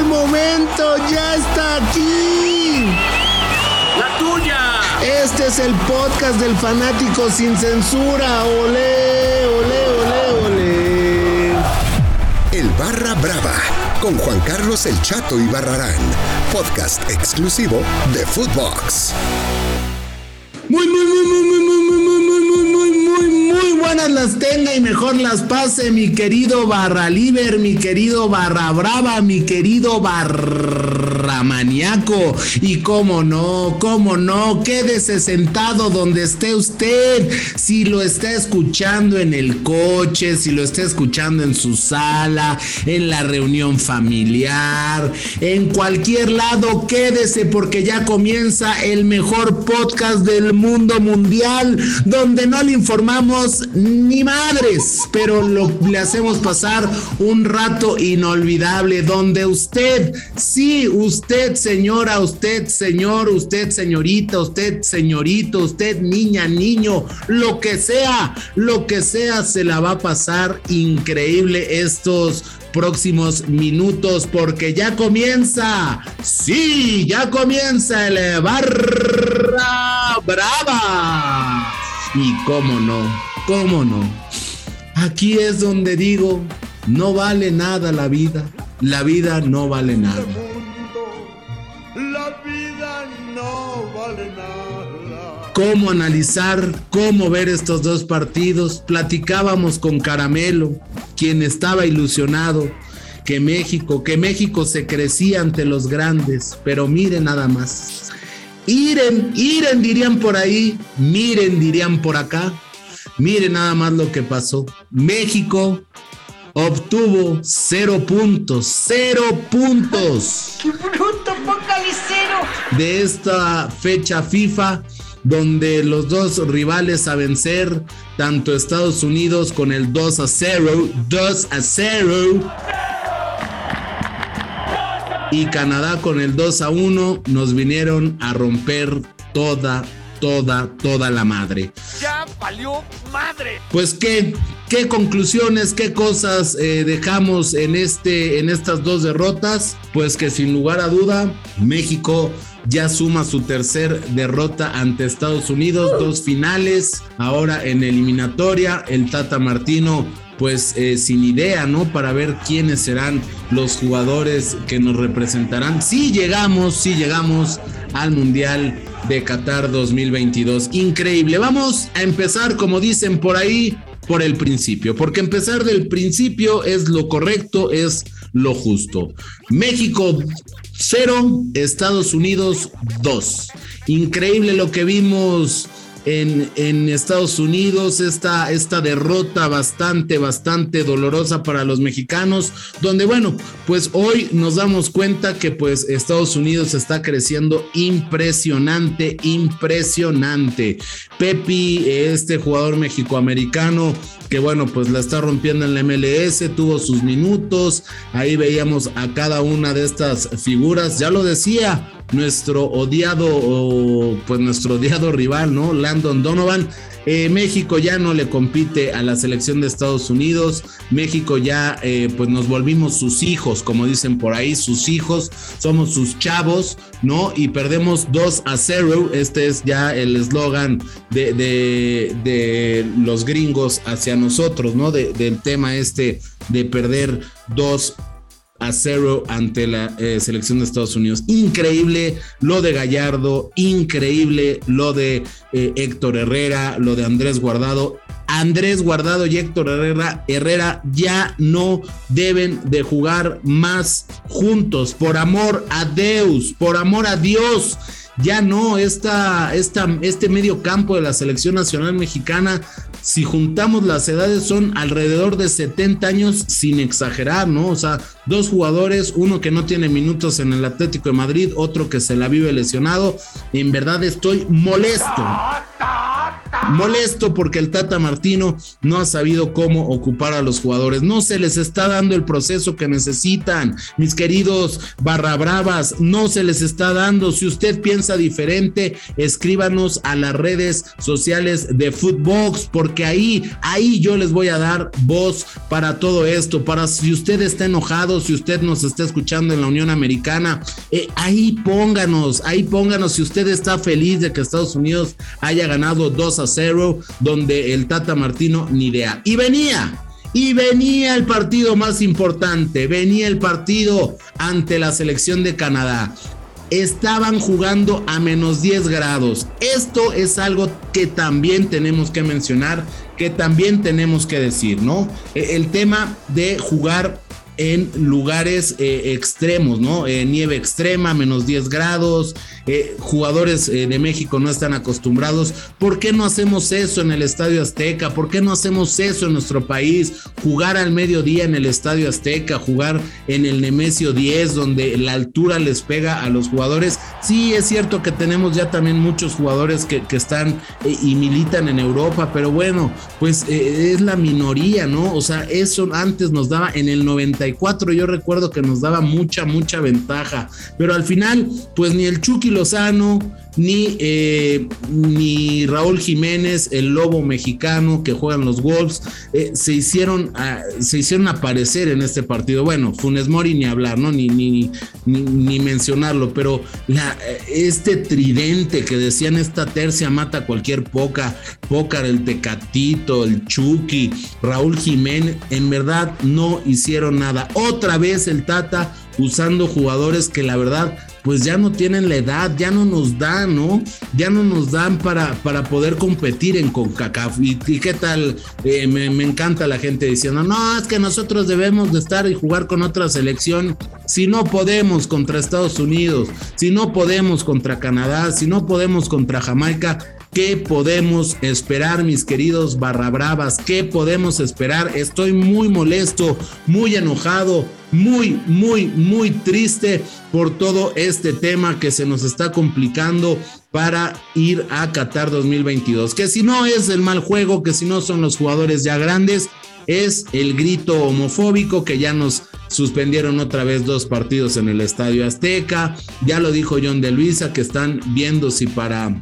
el momento, ya está aquí. La tuya. Este es el podcast del fanático sin censura. Ole, ole, ole, ole. El Barra Brava con Juan Carlos El Chato y Barrarán, podcast exclusivo de Footbox. Muy, muy, muy, muy, muy, las tenga y mejor las pase, mi querido Barra Liber, mi querido Barra Brava, mi querido Barra Maniaco. Y cómo no, cómo no, quédese sentado donde esté usted. Si lo está escuchando en el coche, si lo está escuchando en su sala, en la reunión familiar, en cualquier lado, quédese porque ya comienza el mejor podcast del mundo mundial, donde no le informamos ni madres, pero lo, le hacemos pasar un rato inolvidable, donde usted, sí, usted señora, usted señor, usted señorita, usted señorito, usted niña, niño, lo que sea, lo que sea, se la va a pasar increíble estos próximos minutos porque ya comienza, sí, ya comienza el barra brava. Y cómo no, cómo no. Aquí es donde digo, no vale nada la vida, la vida no vale nada. Cómo analizar, cómo ver estos dos partidos. Platicábamos con Caramelo, quien estaba ilusionado que México, que México se crecía ante los grandes, pero miren nada más. Iren, iren dirían por ahí, miren dirían por acá. Miren nada más lo que pasó. México obtuvo cero puntos, cero puntos ¡Qué bruto focalicero! de esta fecha FIFA donde los dos rivales a vencer, tanto Estados Unidos con el 2 a 0, 2 a 0 y Canadá con el 2 a 1 nos vinieron a romper toda toda toda la madre. Ya valió madre. Pues qué, qué conclusiones, qué cosas eh, dejamos en este, en estas dos derrotas. Pues que sin lugar a duda México ya suma su tercer derrota ante Estados Unidos, dos finales, ahora en eliminatoria. El Tata Martino pues eh, sin idea, ¿no? Para ver quiénes serán los jugadores que nos representarán. Si llegamos, si llegamos al Mundial de Qatar 2022. Increíble. Vamos a empezar, como dicen por ahí, por el principio, porque empezar del principio es lo correcto, es lo justo. México 0, Estados Unidos 2. Increíble lo que vimos en, Estados Unidos, esta, esta derrota bastante, bastante dolorosa para los mexicanos, donde bueno, pues hoy nos damos cuenta que pues Estados Unidos está creciendo impresionante, impresionante. Pepi, este jugador mexicoamericano, que bueno, pues la está rompiendo en la MLS, tuvo sus minutos, ahí veíamos a cada una de estas figuras, ya lo decía, nuestro odiado, pues nuestro odiado rival, ¿no? Landon Donovan. Eh, México ya no le compite a la selección de Estados Unidos. México ya, eh, pues nos volvimos sus hijos, como dicen por ahí, sus hijos, somos sus chavos, ¿no? Y perdemos 2 a 0. Este es ya el eslogan de, de, los gringos hacia nosotros, ¿no? De, del tema este de perder 2 a cero ante la eh, selección de Estados Unidos. Increíble lo de Gallardo, increíble lo de eh, Héctor Herrera, lo de Andrés Guardado. Andrés Guardado y Héctor Herrera, Herrera ya no deben de jugar más juntos. Por amor a Deus, por amor a Dios. Ya no, esta, esta, este medio campo de la selección nacional mexicana si juntamos las edades son alrededor de 70 años sin exagerar, ¿no? O sea, dos jugadores, uno que no tiene minutos en el Atlético de Madrid, otro que se la vive lesionado. En verdad estoy molesto. Molesto porque el Tata Martino no ha sabido cómo ocupar a los jugadores. No se les está dando el proceso que necesitan, mis queridos barra bravas, no se les está dando. Si usted piensa diferente, escríbanos a las redes sociales de Footbox, porque ahí, ahí yo les voy a dar voz para todo esto, para si usted está enojado, si usted nos está escuchando en la Unión Americana, eh, ahí pónganos, ahí pónganos si usted está feliz de que Estados Unidos haya ganado 2 a 0, donde el Tata Martino ni idea. Y venía, y venía el partido más importante, venía el partido ante la selección de Canadá. Estaban jugando a menos 10 grados. Esto es algo que también tenemos que mencionar, que también tenemos que decir, ¿no? E, el tema de jugar en lugares eh, extremos, ¿no? Eh, nieve extrema, menos 10 grados, eh, jugadores de México no están acostumbrados. ¿Por qué no hacemos eso en el Estadio Azteca? ¿Por qué no hacemos eso en nuestro país? Jugar al mediodía en el Estadio Azteca, jugar en el Nemesio 10, donde la altura les pega a los jugadores. Sí, es cierto que tenemos ya también muchos jugadores que, que están y militan en Europa, pero bueno, pues es la minoría, ¿no? O sea, eso antes nos daba en el 90 yo recuerdo que nos daba mucha, mucha ventaja. Pero al final, pues ni el Chucky Lozano, ni, eh, ni Raúl Jiménez, el lobo mexicano que juegan los Wolves, eh, se, hicieron, se hicieron aparecer en este partido. Bueno, Funes Mori ni hablar, ¿no? Ni, ni, ni, mencionarlo, pero la, este tridente que decían esta tercia mata cualquier poca, Pócar, el Tecatito, el Chucky, Raúl Jiménez, en verdad no hicieron nada. Otra vez el Tata usando jugadores que la verdad pues ya no tienen la edad, ya no nos dan, ¿no? Ya no nos dan para, para poder competir en CONCACAF. ¿Y, qué tal? Eh, me, encanta la gente diciendo, no, es que nosotros debemos de estar y jugar con otra selección. Si no podemos contra Estados Unidos, si no podemos contra Canadá, si no podemos contra Jamaica, ¿Qué podemos esperar, mis queridos barra bravas? ¿Qué podemos esperar? Estoy muy molesto, muy enojado, muy, muy, muy triste por todo este tema que se nos está complicando para ir a Qatar 2022. Que si no es el mal juego, que si no son los jugadores ya grandes, es el grito homofóbico que ya nos suspendieron otra vez dos partidos en el Estadio Azteca. Ya lo dijo John de Luisa que están viendo si para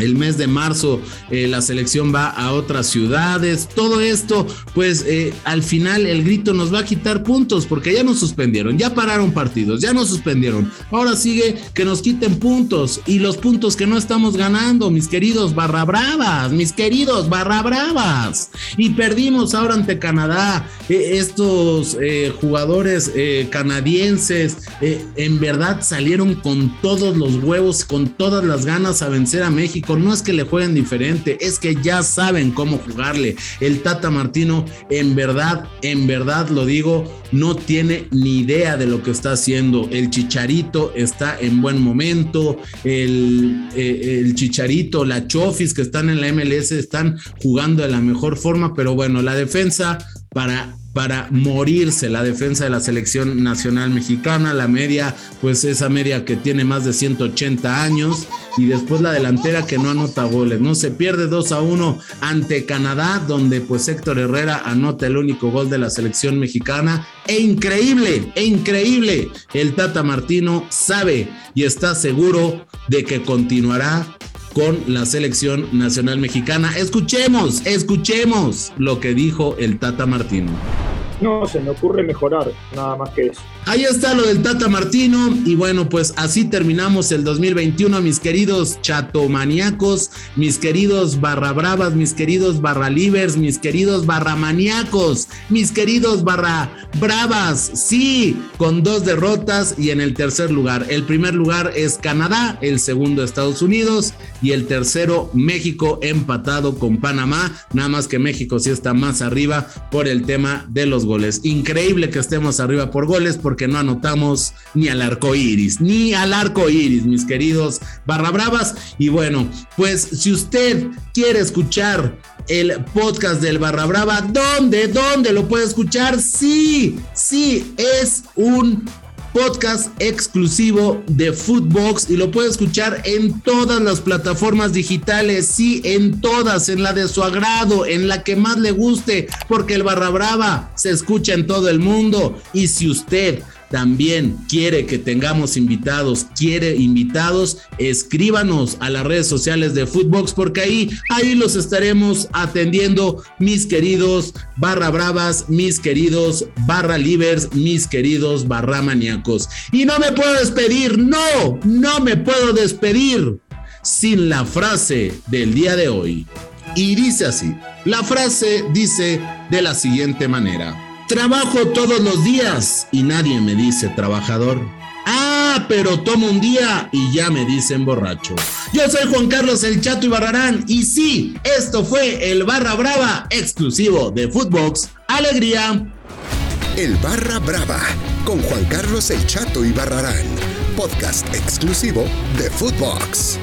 el mes de marzo eh, la selección va a otras ciudades. Todo esto, pues eh, al final el grito nos va a quitar puntos porque ya nos suspendieron, ya pararon partidos, ya nos suspendieron. Ahora sigue que nos quiten puntos y los puntos que no estamos ganando, mis queridos barra bravas, mis queridos barra bravas. Y perdimos ahora ante Canadá. E, estos eh, jugadores canadienses en verdad salieron con todos los huevos, con todas las ganas a vencer a México no es que le jueguen diferente, es que ya saben cómo jugarle. El Tata Martino, en verdad, en verdad lo digo, no tiene ni idea de lo que está haciendo. El Chicharito está en buen momento, el, eh, el Chicharito, la Chofis que están en la MLS están jugando de la mejor forma, pero bueno, la defensa para para morirse la defensa de la selección nacional mexicana, la media, pues esa media que tiene más de 180 años, y después la delantera que no anota goles, ¿no? Se pierde 2 a 1 ante Canadá, donde pues Héctor Herrera anota el único gol de la selección mexicana, e increíble, e increíble, el Tata Martino sabe y está seguro de que continuará con la selección nacional mexicana. Escuchemos, escuchemos lo que dijo el Tata Martino. No, se me ocurre mejorar, nada más que eso. Ahí está lo del Tata Martino. Y bueno, pues así terminamos el 2021, mis queridos chatomaníacos, mis queridos barra bravas, mis queridos barra livers, mis queridos barra maníacos, mis queridos barra bravas. Sí, con dos derrotas y en el tercer lugar. El primer lugar es Canadá, el segundo Estados Unidos y el tercero México empatado con Panamá. Nada más que México sí está más arriba por el tema de los goles. Increíble que estemos arriba por goles porque no anotamos ni al arco iris, ni al arco iris, mis queridos barra bravas. Y bueno, pues si usted quiere escuchar el podcast del Barra Brava, ¿dónde? ¿Dónde lo puede escuchar? Sí, sí, es un podcast exclusivo de Footbox y lo puede escuchar en todas las plataformas digitales, sí, en todas, en la de su agrado, en la que más le guste, porque el Barra Brava se escucha en todo el mundo. Y si usted también quiere que tengamos invitados, quiere invitados, escríbanos a las redes sociales de Footbox porque ahí, ahí los estaremos atendiendo, mis queridos barra bravas, mis queridos barra livers, mis queridos barra maníacos. Y no me puedo despedir, no, no me puedo despedir sin la frase del día de hoy. Y dice así, la frase dice de la siguiente manera. Trabajo todos los días y nadie me dice trabajador. Ah, pero tomo un día y ya me dicen borracho. Yo soy Juan Carlos El Chato Ibarrarán y sí, esto fue el Barra Brava exclusivo de Footbox. Alegría. El Barra Brava con Juan Carlos El Chato Ibarrarán, podcast exclusivo de Footbox.